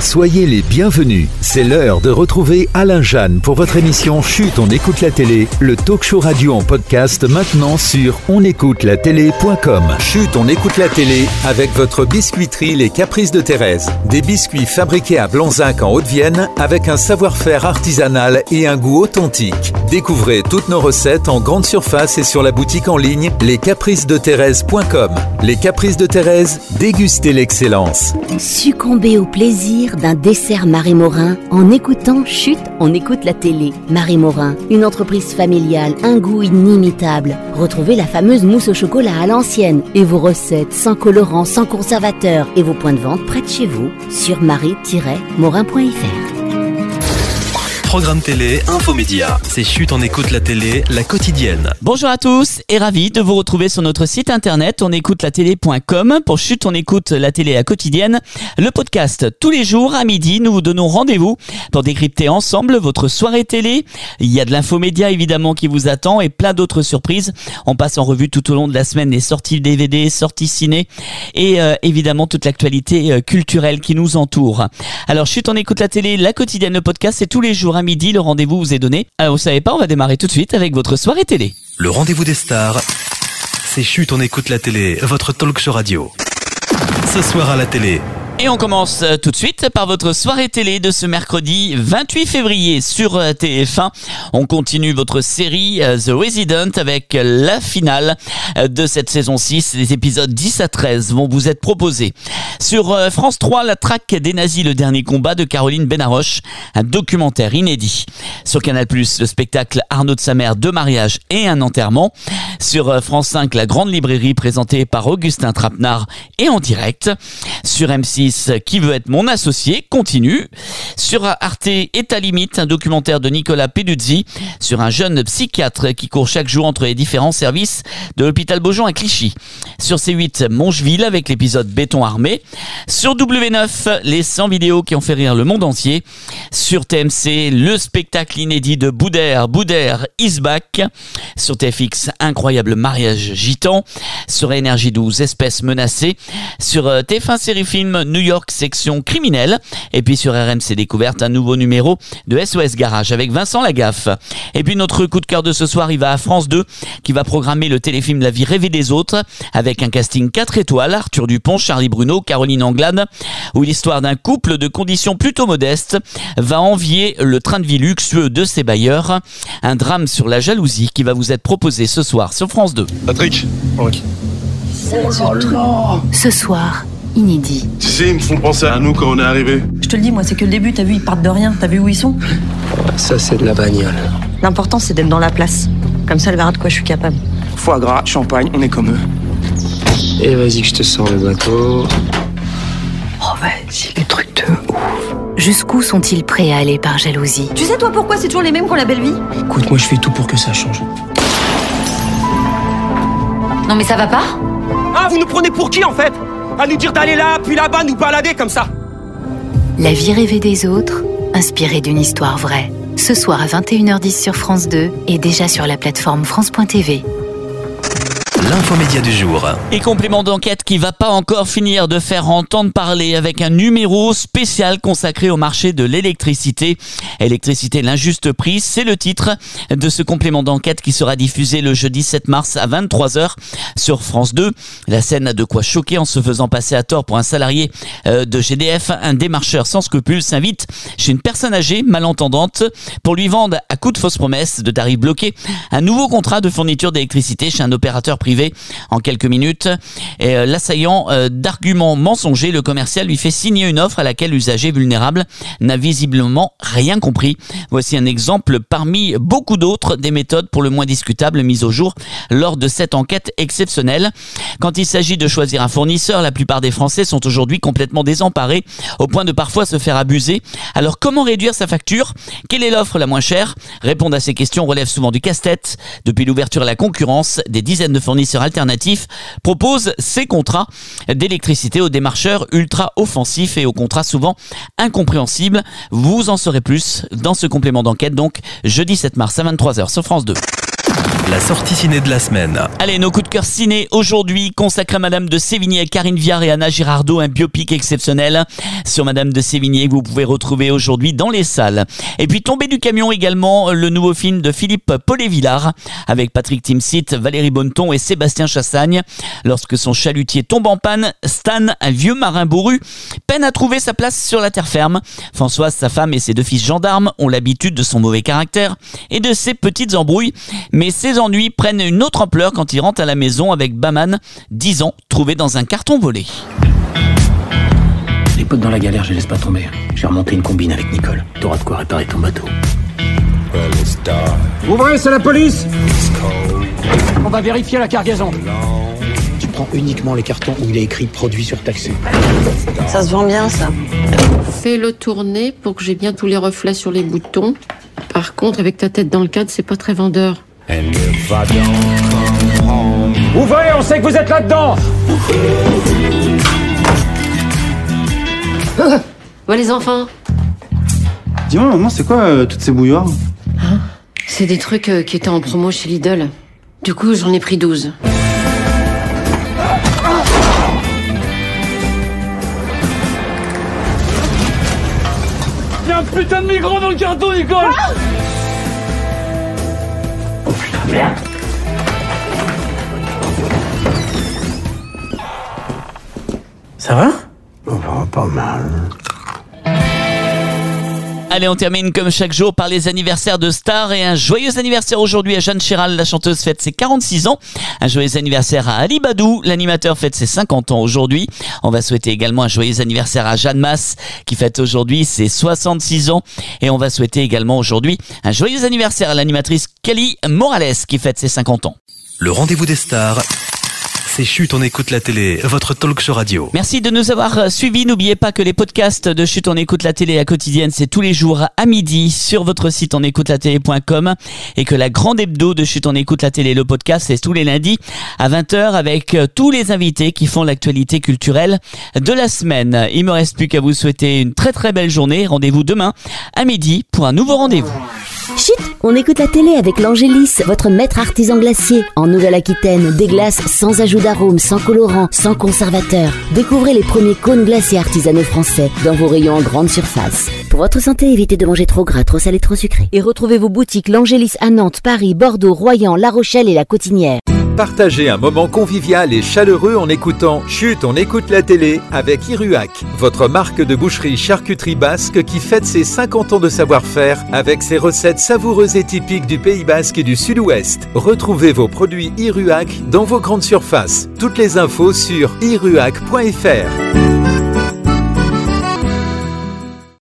Soyez les bienvenus. C'est l'heure de retrouver Alain Jeanne pour votre émission Chute, on écoute la télé, le talk show radio en podcast maintenant sur onécoutelatélé.com. Chute, on écoute la télé avec votre biscuiterie Les Caprices de Thérèse. Des biscuits fabriqués à Blanzac en Haute-Vienne avec un savoir-faire artisanal et un goût authentique. Découvrez toutes nos recettes en grande surface et sur la boutique en ligne lescapricesdethérèse.com. Les Caprices de Thérèse, dégustez l'excellence. Succombez au plaisir d'un dessert Marie Morin en écoutant Chute, on écoute la télé. Marie Morin, une entreprise familiale, un goût inimitable. Retrouvez la fameuse mousse au chocolat à l'ancienne et vos recettes sans colorant, sans conservateur et vos points de vente près de chez vous sur marie-morin.fr. Programme télé, infomédia. C'est chute en écoute la télé, la quotidienne. Bonjour à tous et ravi de vous retrouver sur notre site internet onécoutelatélé.com pour chute on écoute la télé à quotidienne. Le podcast tous les jours à midi, nous vous donnons rendez-vous pour décrypter ensemble votre soirée télé. Il y a de l'infomédia évidemment qui vous attend et plein d'autres surprises. On passe en revue tout au long de la semaine les sorties DVD, sorties ciné et euh, évidemment toute l'actualité euh, culturelle qui nous entoure. Alors chute on écoute la télé, la quotidienne, le podcast c'est tous les jours à midi, le rendez-vous vous est donné. Alors vous savez pas, on va démarrer tout de suite avec votre soirée télé. Le rendez-vous des stars. C'est chute on écoute la télé, votre talk show radio. Ce soir à la télé, Et on commence euh, tout de suite par votre soirée télé de ce mercredi 28 février sur euh, TF1. On continue votre série euh, The Resident avec la finale de cette saison 6. Les épisodes 10 à 13 vont vous être proposés. Sur France 3, la traque des nazis, le dernier combat de Caroline Benaroche, un documentaire inédit. Sur Canal+, le spectacle Arnaud de sa mère, deux mariages et un enterrement. Sur France 5, la grande librairie présentée par Augustin Trapenard et en direct. Sur M6, Qui veut être mon associé continue. Sur Arte, État limite, un documentaire de Nicolas Peduzzi sur un jeune psychiatre qui court chaque jour entre les différents services de l'hôpital Beaujon à Clichy. Sur C8, Mongeville avec l'épisode Béton armé. Sur W9, les 100 vidéos qui ont fait rire le monde entier. Sur TMC, le spectacle inédit de Boudère, Boudère is back. Sur TFX, incroyable mariage gitan. Sur Énergie 12, espèces menacées. Sur euh, TF1 série film New York section criminelle. Et puis sur RMC Découverte, un nouveau numéro de SOS Garage avec Vincent Lagaffe. Et puis notre coup de cœur de ce soir, il va à France 2 qui va programmer le téléfilm La vie rêvée des autres avec un casting 4 étoiles, Arthur Dupont, Charlie Bruno, Caroline Anglade, où l'histoire d'un couple de conditions plutôt modestes va envier le train de vie luxueux de ses bailleurs. Un drame sur la jalousie qui va vous être proposé ce soir sur France 2. Patrick Ce soir, inédit. Tu sais, ils me font penser à nous quand on est arrivé. Je te le dis, moi, c'est que le début. T'as vu, ils partent de rien. T'as vu où ils sont? Ça, c'est de la bagnole. L'important, c'est d'être dans la place. Comme ça, elle verra de quoi je suis capable. Foie gras, champagne, on est comme eux. Et vas-y que je te sors le bateau. Oh, vas-y, les trucs de Jusqu'où sont-ils prêts à aller par jalousie? Tu sais, toi, pourquoi c'est toujours les mêmes qu'on la belle vie? Écoute, moi je fais tout pour que ça change. Non mais ça va pas? Ah, vous nous prenez pour qui en fait? À nous dire d'aller là, puis là-bas, nous balader comme ça La vie rêvée des autres, inspirée d'une histoire vraie. Ce soir à 21h10 sur France 2 et déjà sur la plateforme France.tv. l'infomédia du jour. Et complément d'enquête qui va pas encore finir de faire entendre parler avec un numéro spécial consacré au marché de l'électricité. Électricité, l'injuste prix, c'est le titre de ce complément d'enquête qui sera diffusé le jeudi 7 mars à 23h sur France 2. La scène a de quoi choquer en se faisant passer à tort pour un salarié euh, de GDF. Un démarcheur sans scrupules s'invite chez une personne âgée malentendante pour lui vendre à coup de fausses promesses de tarifs bloqués un nouveau contrat de fourniture d'électricité chez un opérateur privé en quelques minutes. Euh, l'assaillant euh, d'arguments mensongers, le commercial lui fait signer une offre à laquelle l'usager vulnérable n'a visiblement rien compris. Voici un exemple parmi beaucoup d'autres des méthodes pour le moins discutables mises au jour lors de cette enquête exceptionnelle. Quand il s'agit de choisir un fournisseur, la plupart des Français sont aujourd'hui complètement désemparés au point de parfois se faire abuser. Alors comment réduire sa facture? Quelle est l'offre la moins chère? Répondre à ces questions relève souvent du casse-tête. Depuis l'ouverture à la concurrence, des dizaines de fournisseurs alternatifs proposent ces contrats d'électricité aux démarcheurs ultra offensifs et aux contrats souvent incompréhensibles. Vous en saurez plus dans ce complément d'enquête, donc jeudi 7 mars à 23h sur France 2. La sortie ciné de la semaine. Allez, nos coups de cœur ciné aujourd'hui consacrés à Madame de Sévigné, Karine Viard et Anna Girardot, un biopic exceptionnel sur Madame de Sévigné que vous pouvez retrouver aujourd'hui dans les salles. Et puis Tomber du camion également, le nouveau film de Philippe Paulet-Villard avec Patrick Timsit, Valérie Bonneton et Sébastien Chassagne. Lorsque son chalutier tombe en panne, Stan, un vieux marin bourru, peine à trouver sa place sur la terre ferme. Françoise, sa femme et ses deux fils gendarmes ont l'habitude de son mauvais caractère et de ses petites embrouilles, mais ses ennuis prennent une autre ampleur quand il rentre à la maison avec Baman, 10 ans, trouvé dans un carton volé. Les potes dans la galère, je les laisse pas tomber. J'ai remonté une combine avec Nicole. T'auras de quoi réparer ton bateau. Ouvrez, c'est la police On va vérifier la cargaison. Tu prends uniquement les cartons où il est écrit produit surtaxé. Ça se vend bien, ça. Fais-le tourner pour que j'ai bien tous les reflets sur les boutons. Par contre, avec ta tête dans le cadre, c'est pas très vendeur. Ouvrez, on sait que vous êtes là-dedans. Ouais, les enfants. Dis-moi, maman, c'est quoi euh, toutes ces bouilloires? C'est des trucs euh, qui étaient en promo chez Lidl. Du coup, j'en ai pris 12. Y'a un putain de migrant dans le carton, Nicole Ça va? Pas mal. Allez, on termine comme chaque jour par les anniversaires de stars et un joyeux anniversaire aujourd'hui à Jeanne Chéral, la chanteuse fête ses 46 ans. Un joyeux anniversaire à Ali Badou, l'animateur fête ses 50 ans aujourd'hui. On va souhaiter également un joyeux anniversaire à Jeanne Masse qui fête aujourd'hui ses 66 ans. Et on va souhaiter également aujourd'hui un joyeux anniversaire à l'animatrice Kelly Morales qui fête ses 50 ans. Le rendez-vous des stars. On écoute la télé, votre talk show radio. Merci de nous avoir suivis. N'oubliez pas que les podcasts de Chut, on écoute la télé à quotidienne, c'est tous les jours à midi sur votre site on écoute la télé.com et que la grande hebdo de Chut, on écoute la télé, le podcast, c'est tous les lundis à 20h avec euh, tous les invités qui font l'actualité culturelle de la semaine. Il me reste plus qu'à vous souhaiter une très très belle journée. Rendez-vous demain à midi pour un nouveau rendez-vous. On écoute la télé avec l'Angélis, votre maître artisan glacier. En Nouvelle-Aquitaine, des glaces sans ajout d'arôme, sans colorant, sans conservateur. Découvrez les premiers cônes glacés artisanaux français dans vos rayons en grande surface. Pour votre santé, évitez de manger trop gras, trop salé, trop sucré. Et retrouvez vos boutiques l'Angélis à Nantes, Paris, Bordeaux, Royan, La Rochelle et La Cotinière. Partagez un moment convivial et chaleureux en écoutant Chut, on écoute la télé avec Iruac, votre marque de boucherie charcuterie basque qui fête ses 50 ans de savoir-faire avec ses recettes savoureuses et typiques du Pays basque et du Sud-Ouest. Retrouvez vos produits Iruac dans vos grandes surfaces. Toutes les infos sur iruac.fr.